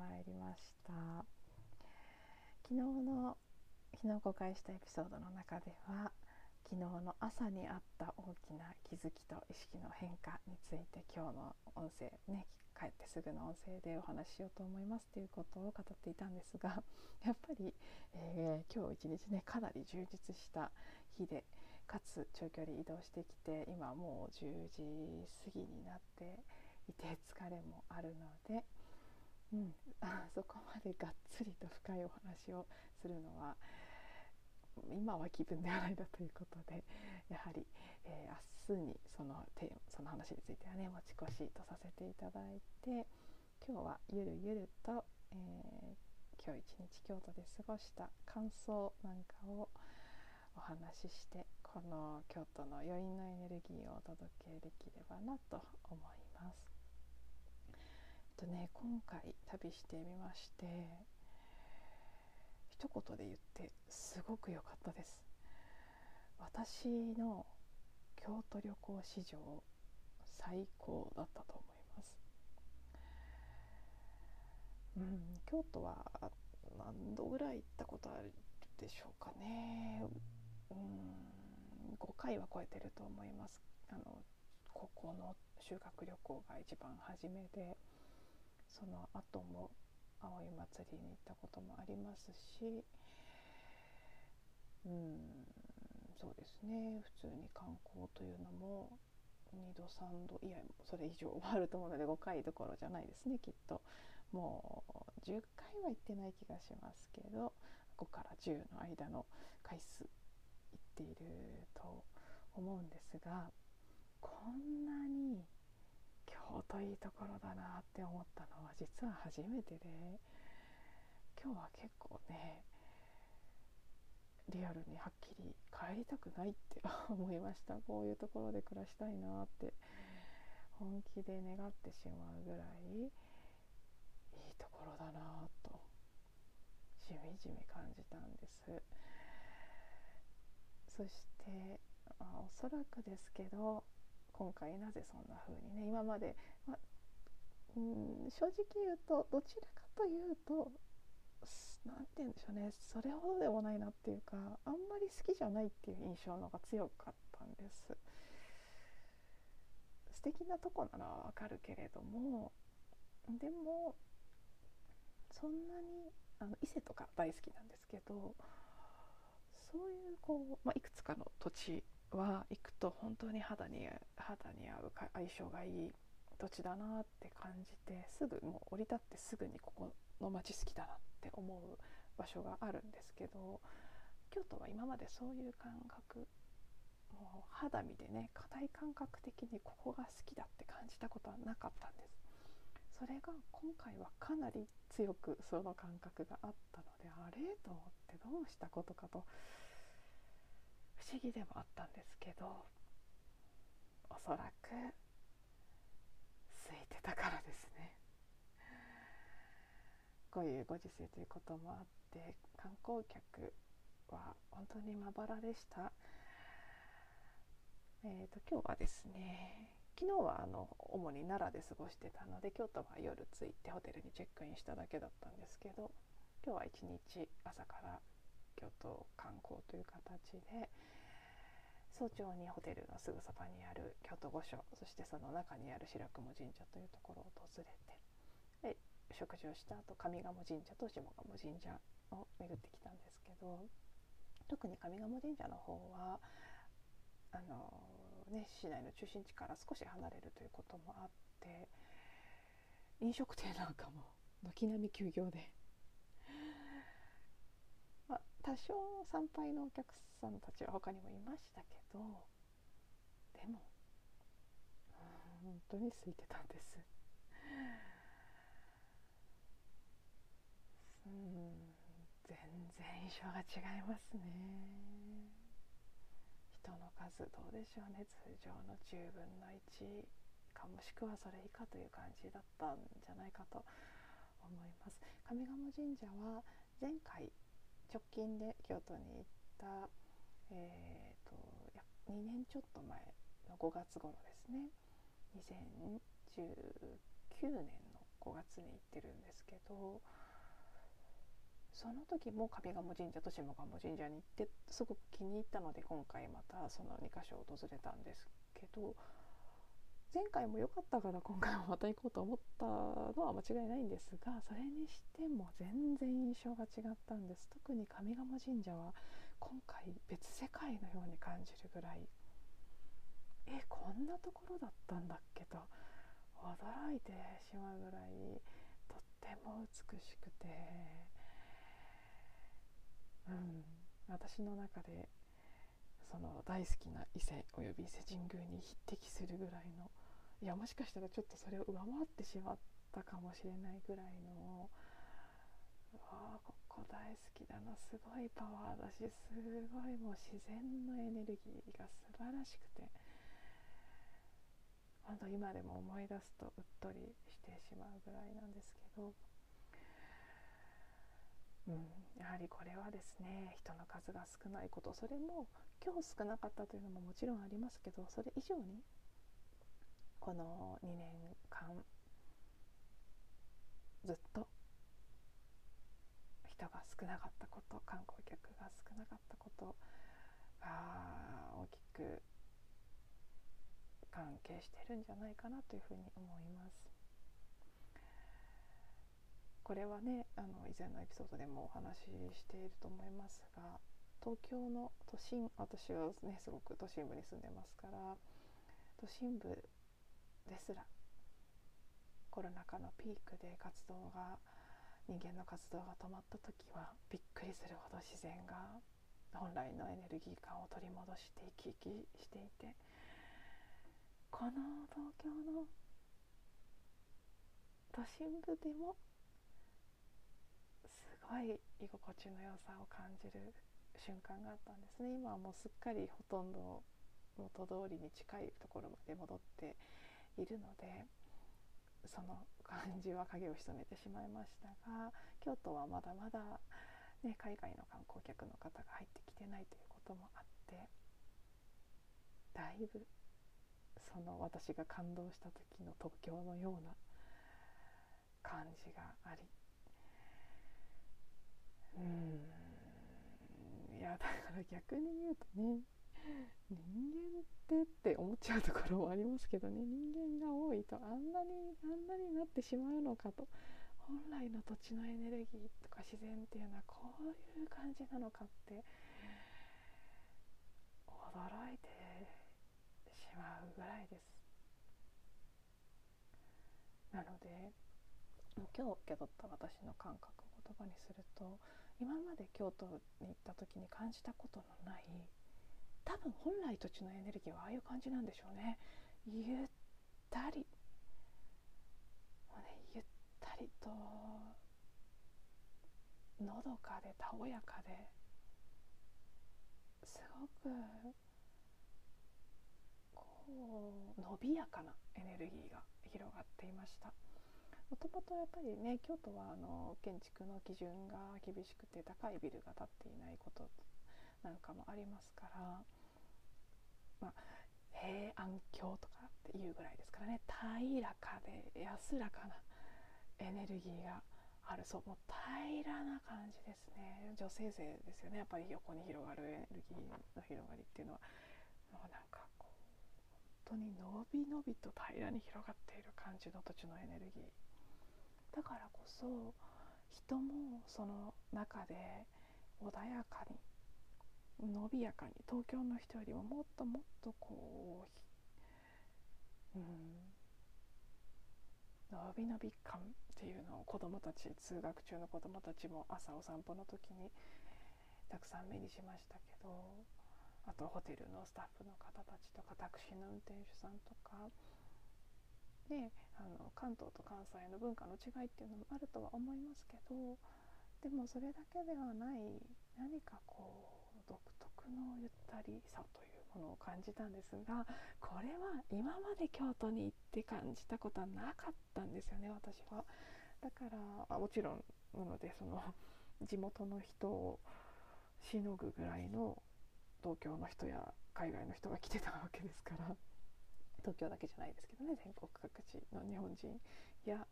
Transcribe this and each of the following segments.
まいりました。昨日の昨日公開したエピソードの中では昨日の朝にあった大きな気づきと意識の変化について今日の音声ね帰ってすぐの音声でお話ししようと思いますということを語っていたんですが やっぱり、えー、今日一日ねかなり充実した日でかつ長距離移動してきて今もう10時過ぎになっていて疲れもあるので、うん、あ そこまでがっつりと深いお話をするのは今は気分ではないだということでやはり、えー、明日にそのテーマその話についてはね持ち越しとさせていただいて今日はゆるゆると、えー、今日一日京都で過ごした感想なんかをお話ししてこの京都の余韻のエネルギーをお届けできればなと思います。とね今回旅してみまして一言で言ってすごく良かったです。私の京都旅行史上最高だったと思います。うん京都は何度ぐらい行ったことあるでしょうかね。うん5回は超えてると思います。あのここの修学旅行が一番初めで。その後も葵祭りに行ったこともありますしうんそうですね。普通に観光というのも2度3度いやそれ以上はあると思うので5回どころじゃないですねきっと。もう10回は行ってない気がしますけど5から10の間の回数行っていると思うんですがこんなに京都いいところだなって思ったのは実は初めてで今日は結構ねリアルにはっきり帰りたくないって思いました。こういうところで暮らしたいなって本気で願ってしまうぐらいいいところだなとしみじみ感じたんです。そしてあおそらくですけど今回なぜそんな風にね今まで、まうん正直言うとどちらかというと何て言うんでしょうねそれほどでもないなっていうかあんまり好きじゃないっていう印象の方が強かったんです。素敵なとこならわかるけれどもでもそんなにあの伊勢とか大好きなんですけどそういうこう、まあ、いくつかの土地は行くと本当に肌に肌に合う相性がいい土地だなって感じてすぐもう降り立ってすぐにここの街好きだなって思う場所があるんですけど京都は今までそういう感覚もう肌身でね硬い感覚的にここが好きだって感じたことはなかったんです。それが今回はかなり強くその感覚があったのであれ？と思ってどうしたことかと不思議でもあったんですけどおそらく空いてたからですねこういうご時世ということもあって観光客は本当にまばらでした。えーと、今日はですね昨日はあの主に奈良で過ごしてたので京都は夜着いてホテルにチェックインしただけだったんですけど今日は一日朝から京都観光という形で早朝にホテルのすぐそばにある京都御所そしてその中にある白雲神社というところを訪れてで食事をした後上賀茂神社と下鴨神社を巡ってきたんですけど特に上賀茂神社の方はあの、ね、市内の中心地から少し離れるということもあって飲食店なんかも軒並み休業で、多少参拝のお客さんたちは他にもいましたけどでも本当に空いてたんです。うん全然印象が違いますね。人の数どうでしょうね。通常の10分の1かもしくはそれ以下という感じだったんじゃないかと思います。上賀茂神社は前回直近で京都に行った、えーと、2年ちょっと前の5月頃ですね。2019年の5月に行ってるんですけどその時も上賀茂神社と下鴨神社に行ってすごく気に入ったので今回またその2か所を訪れたんですけど前回も良かったから今回もまた行こうと思ったのは間違いないんですがそれにしても全然印象が違ったんです。特に上賀茂神社は今回別世界のように感じるぐらい。えこんなところだったんだっけと。驚いてしまうぐらいとっても美しくて。うん、私の中でその大好きな伊勢および伊勢神宮に匹敵するぐらいのいやもしかしたらちょっとそれを上回ってしまったかもしれないぐらいのわあここ大好きだなすごいパワーだしすごいもう自然のエネルギーが素晴らしくて本当今でも思い出すとうっとりしてしまうぐらいなんですけど。やはりこれはですね人の数が少ないことそれも今日少なかったというのももちろんありますけどそれ以上にこの2年間ずっと人が少なかったこと観光客が少なかったことが大きく関係してるんじゃないかなというふうに思います。これはねあの以前のエピソードでもお話ししていると思いますが東京の都心私はねすごく都心部に住んでますから都心部ですらコロナ禍のピークで活動が人間の活動が止まった時はびっくりするほど自然が本来のエネルギー感を取り戻して生き生きしていてこの東京の都心部でもすごい居心地の良さを感じる瞬間があったんですね。今はもうすっかりほとんど元通りに近いところまで戻っているのでその感じは影を潜めてしまいましたが京都はまだまだ、ね、海外の観光客の方が入ってきてないということもあってだいぶその私が感動した時の東京のような感じがありうんいやだから逆に言うとね人間ってって思っちゃうところもありますけどね人間が多いとあんなにあんなになってしまうのかと本来の土地のエネルギーとか自然っていうのはこういう感じなのかって驚いてしまうぐらいです。なので今日受け取った私の感覚を言葉にすると今まで京都に行った時に感じたことのない多分本来土地のエネルギーはああいう感じなんでしょうねゆったりもうねゆったりとのどかでたおやかですごくこう伸びやかなエネルギーが広がっていました。もともとやっぱりね京都はあの建築の基準が厳しくて高いビルが建っていないことなんかもありますから、まあ、平安京とかっていうぐらいですからね平らかで安らかなエネルギーがあるそうもう平らな感じですね。女性性ですよねやっぱり横に広がるエネルギーの広がりっていうのは。もうなんかこう本当にのびのびと平らに広がっている感じの土地のエネルギー。だからこそ人もその中で穏やかに伸びやかに東京の人よりももっともっとこう、うん、伸び伸び感っていうのを子どもたち通学中の子どもたちも朝お散歩の時にたくさん目にしましたけどあとホテルのスタッフの方たちとかタクシーの運転手さんとかね、あの関東と関西の文化の違いっていうのもあるとは思いますけどでもそれだけではない何かこう独特のゆったりさというものを感じたんですがこれは今まで京都に行って感じたことはなかったんですよね私は。だからもちろんなのでその地元の人をしのぐぐらいの東京の人や海外の人が来てたわけですから東京だけじゃないですけどね全国各地の日本人や、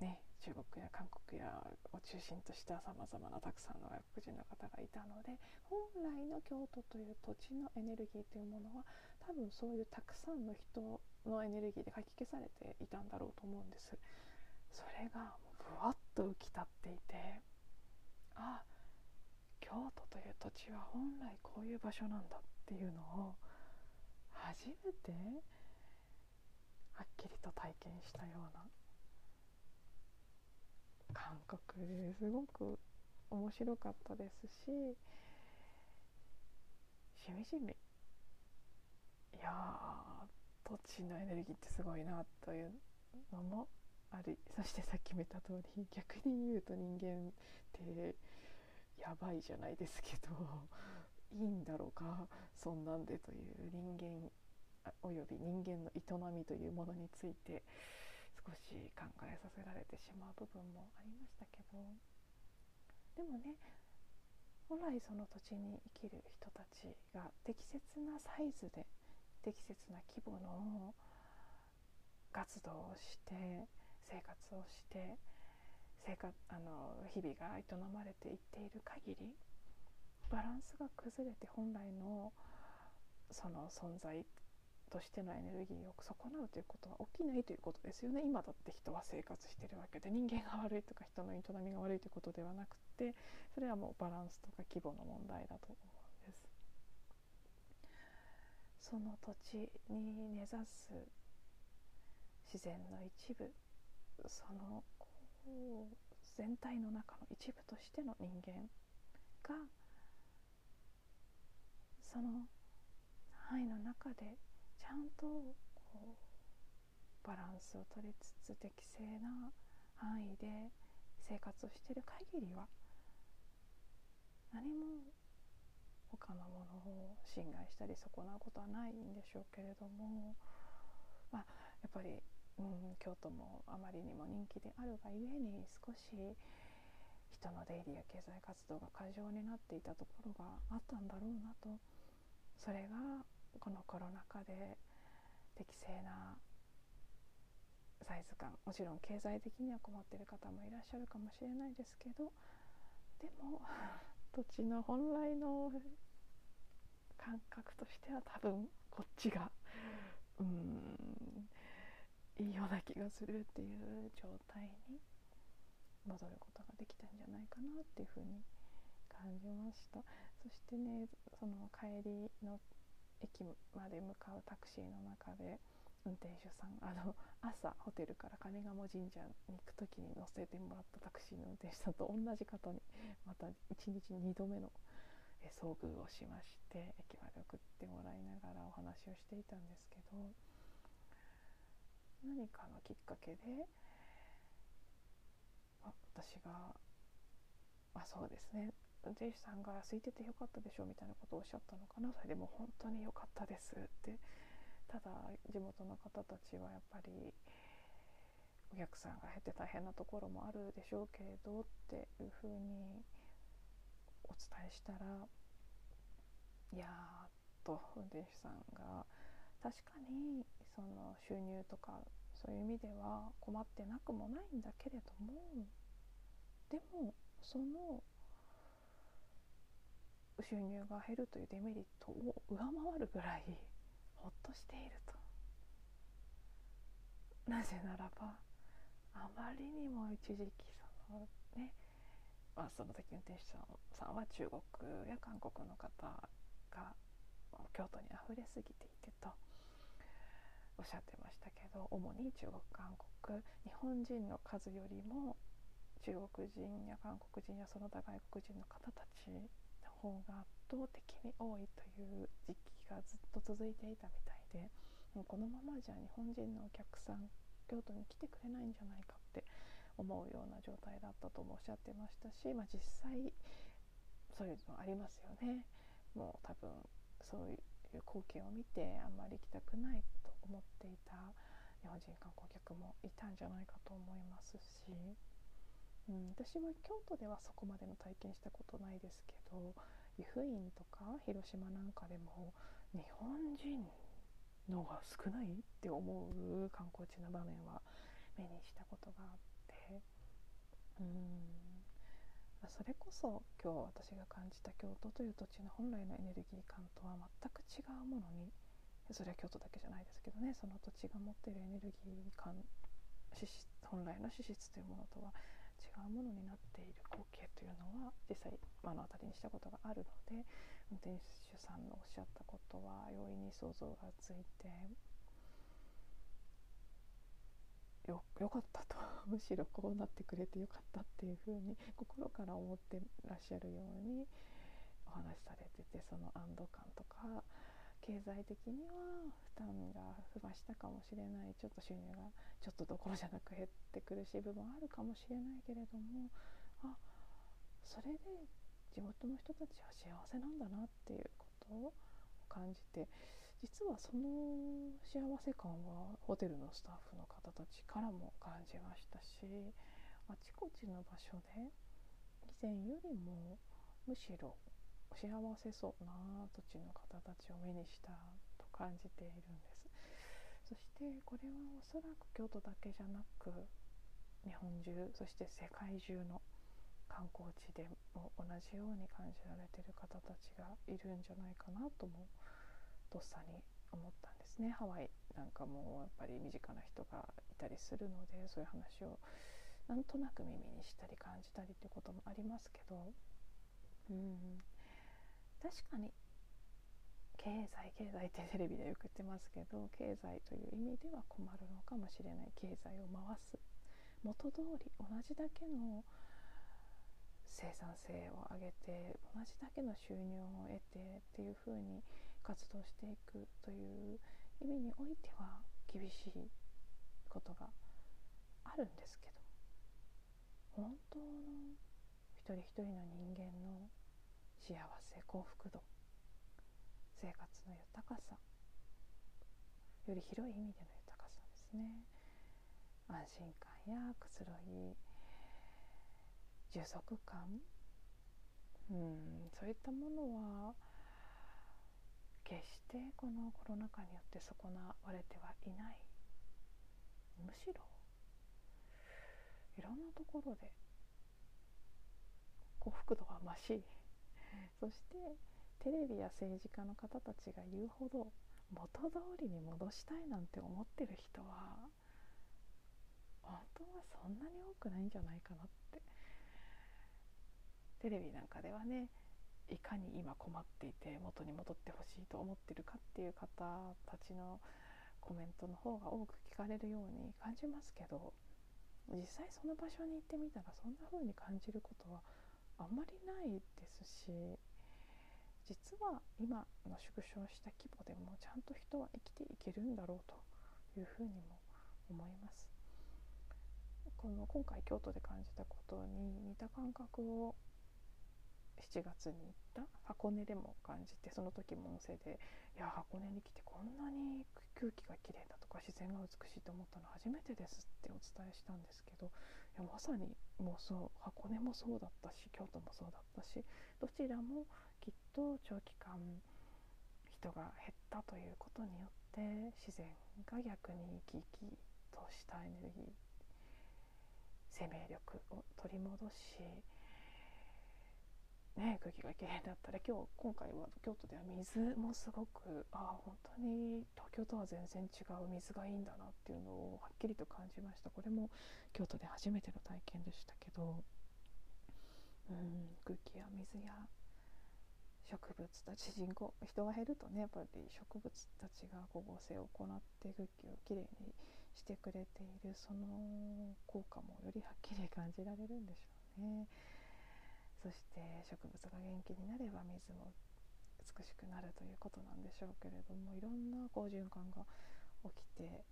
ね、中国や韓国やを中心としたさまざまなたくさんの外国人の方がいたので本来の京都という土地のエネルギーというものは多分そういうたくさんの人のエネルギーでかき消されていたんだろうと思うんです。それがぶわっと浮き立っていてあ京都という土地は本来こういう場所なんだっていうのを初めてはっきりと体験したような感覚ですごく面白かったですししみじみいや土地のエネルギーってすごいなというのもありそしてさっき見た通り逆に言うと人間ってやばいじゃないですけどいいんだろうかそんなんでという人間および人間の営みというものについて少し考えさせられてしまう部分もありましたけど。でもね本来その土地に生きる人たちが適切なサイズで適切な規模の活動をして生活をして生活あの日々が営まれていっている限りバランスが崩れて本来のその存在としてのエネルギーを損なうということは起きないということですよね。今だって人は生活してるわけで人間が悪いとか人の営みが悪いということではなくてそれはもうバランスとか規模の問題だと思うんです。その土地に根ざす自然の一部その全体の中の一部としての人間がその範囲の中でゃんとこうバランスを取りつつ適正な範囲で生活をしている限りは何も他のものを侵害したり損なうことはないんでしょうけれども、まあ、やっぱりうん、京都もあまりにも人気であるがゆえに少し人の出入りや経済活動が過剰になっていたところがあったんだろうなと。それがこのコロナ禍で適正なサイズ感もちろん経済的には困っている方もいらっしゃるかもしれないですけどでも 土地の本来の感覚としては多分こっちがうんいいような気がするっていう状態に戻ることができたんじゃないかなっていうふうに感じました。そしてねその帰りの駅まで向かうタクシーの中で運転手さんあの朝ホテルから上賀茂神社に行く時に乗せてもらったタクシーの運転手さんと同じ方にまた1日2度目の遭遇をしまして駅まで送ってもらいながらお話をしていたんですけど何かのきっかけで私があそうですね運転手さんが空いててよかったでしょみたいなことをおっしゃったのかな。それでも本当に良かったですって。ただ地元の方たちはやっぱりお客さんが減って大変なところもあるでしょうけれどっていうふうにお伝えしたらいやーと運転手さんが確かにその収入とかそういう意味では困ってなくもないんだけれどもでもその収入が減るというデメリットを上回るぐらい ほっとしていると。なぜならばあまりにも一時期そのねまあその時運転手さんさんは中国や韓国の方が京都にあふれすぎていてとおっしゃってましたけど主に中国韓国日本人の数よりも中国人や韓国人やその他外国人の方たち方が圧倒的に多いという時期がずっと続いていたみたいでもうこのままじゃ日本人のお客さん京都に来てくれないんじゃないかって思うような状態だったともおっしゃってましたし、まあ、実際そういうのありますよね。もう多分そういう光景を見てあんまり行きたくないと思っていた日本人観光客もいたんじゃないかと思いますし、うん、私は京都ではそこまでの体験したことないですけど湯布院とか広島なんかでも日本人のが少ないって思う観光地の場面は目にしたことがあってうん。それこそ今日私が感じた京都という土地の本来のエネルギー感とは全く違うものにそれは京都だけじゃないですけどねその土地が持ってるエネルギー感本来の資質というものとは違うものになっている光景というのは実際目の当たりにしたことがあるので運転手さんのおっしゃったことは容易に想像がついてよよかったと。むしろこうなってくれてよかったっていうふうに心から思ってらっしゃるようにお話しされててその安堵感とか経済的には負担が増したかもしれない。ちょっと収入がちょっとどころじゃなく減って苦しい部分あるかもしれないけれどもあそれで地元の人たちは幸せなんだなっていうことを感じて実はその幸せ感はホテルのスタッフの方たちからも感じましたしあちこちの場所で以前よりもむしろ幸せそうな土地の方たちを目にしたと感じているんですそしてこれはおそらく京都だけじゃなく日本中そして世界中の観光地でも同じように感じられてる方たちがいるんじゃないかなともとっさに思ったんですねハワイなんかもやっぱり身近な人がいたりするのでそういう話をなんとなく耳にしたり感じたりっていうこともありますけどうん。確かに。経済経済ってテレビでよく言ってますけど経済という意味では困るのかもしれない。経済を回す。元通り同じだけの生産性を上げて同じだけの収入を得てっていうふうに活動していくという意味においては厳しいことがあるんですけど。本当の一人一人の人間の幸せ幸福度生活の豊かさより広い意味での豊かさですね。安心感やくつろぎ充足感うんそういったものは決してこのコロナ禍によって損なわれてはいない。むしろいろんなところで幸福度は増しそしてテレビや政治家の方たちが言うほど元通りに戻したいなんて思ってる人は本当はそんなに多くないんじゃないかなって。テレビなんかではねいかに今困っていて元に戻ってほしいと思ってるかっていう方たちのコメントの方が多く聞かれるように感じますけど実際その場所に行ってみたらそんな風に感じることはあんまりないですし実は今の縮小した規模でもちゃんと人は生きていけるんだろうというふうにも思います。この今回京都で感じたことに似た感覚を7月に行った箱根でも感じてその時も音声で「いや箱根に来てこんなに空気がきれいだとか自然が美しいと思ったの初めてです」ってお伝えしたんですけどいやまさにもうそう箱根もそうだったし京都もそうだったしどちらもきっと長期間人が減ったということによって自然が逆に生き生きとしたエネルギー生命力を取り戻しね、空気がきれいだったら今日今回は京都では水もすごくああ本当に東京とは全然違う水がいいんだなっていうのをはっきりと感じましたこれも京都で初めての体験でしたけど、うん、空気や水や植物たち人口人が減るとねやっぱり植物たちが光合成を行って空気をきれいにしてくれているその効果もよりはっきり感じられるんでしょうね。そして植物が元気になれば水も美しくなるということなんでしょうけれどもいろんな好循環が起きて、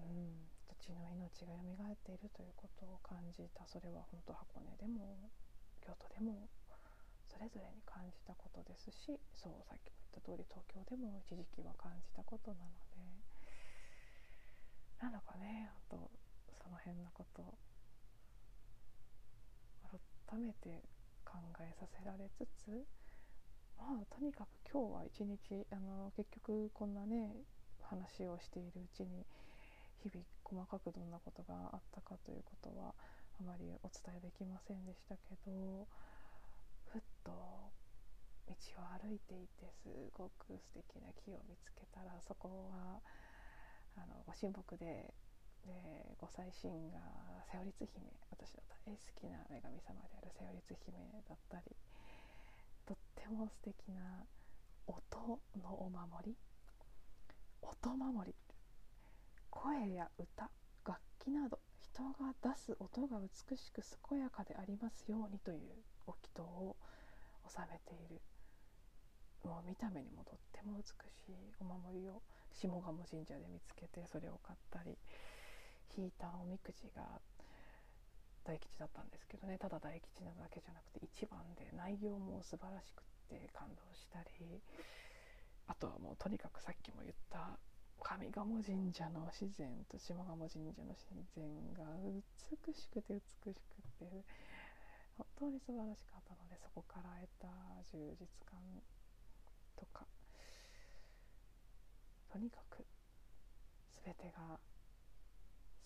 うん、土地の命がよみがえっているということを感じた。それは本当箱根でも京都でもそれぞれに感じたことですしそうさっきも言った通り東京でも一時期は感じたことなのでなんだかねあとその辺のこと改めて考えさせられつつまあとにかく今日は一日あの結局こんなね話をしているうちに日々細かくどんなことがあったかということはあまりお伝えできませんでしたけどふっと道を歩いていてすごく素敵な木を見つけたらそこはあのご神木ででご祭神がセオリツ姫私の大好きな女神様であるセオリツ姫だったりとっても素敵な音のお守り。音守り。声や歌楽器など人が出す音が美しく健やかでありますようにというお祈祷を収めている。もう見た目にもとっても美しいお守りを下鴨神社で見つけてそれを買ったり。引いたおみくじが大吉だったんですけどね。ただ大吉なだけじゃなくて1番で内容も素晴らしくって感動したりあとはもうとにかくさっきも言った上賀茂神社の自然と下鴨神社の自然が美しくて美しくて本当に素晴らしかったのでそこから得た充実感とかとにかく全てが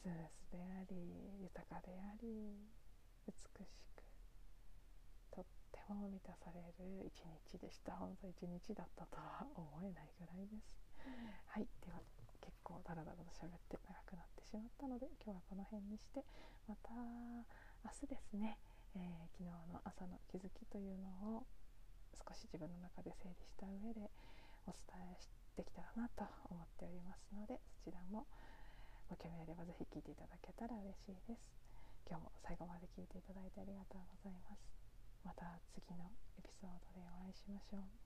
スムースであり豊かであり美しくとっても満たされる一日でした。本当一日だったとは思えないぐらいです。はい。では結構ダラダラと喋って長くなってしまったので今日はこの辺にしてまた明日ですね、えー、昨日の朝の気づきというのを少し自分の中で整理した上でお伝えしてきたらなと思っておりますのでそちらもご興味あればぜひ聞いていただけたら嬉しいです。今日も最後まで聞いていただいてありがとうございます。また次のエピソードでお会いしましょう。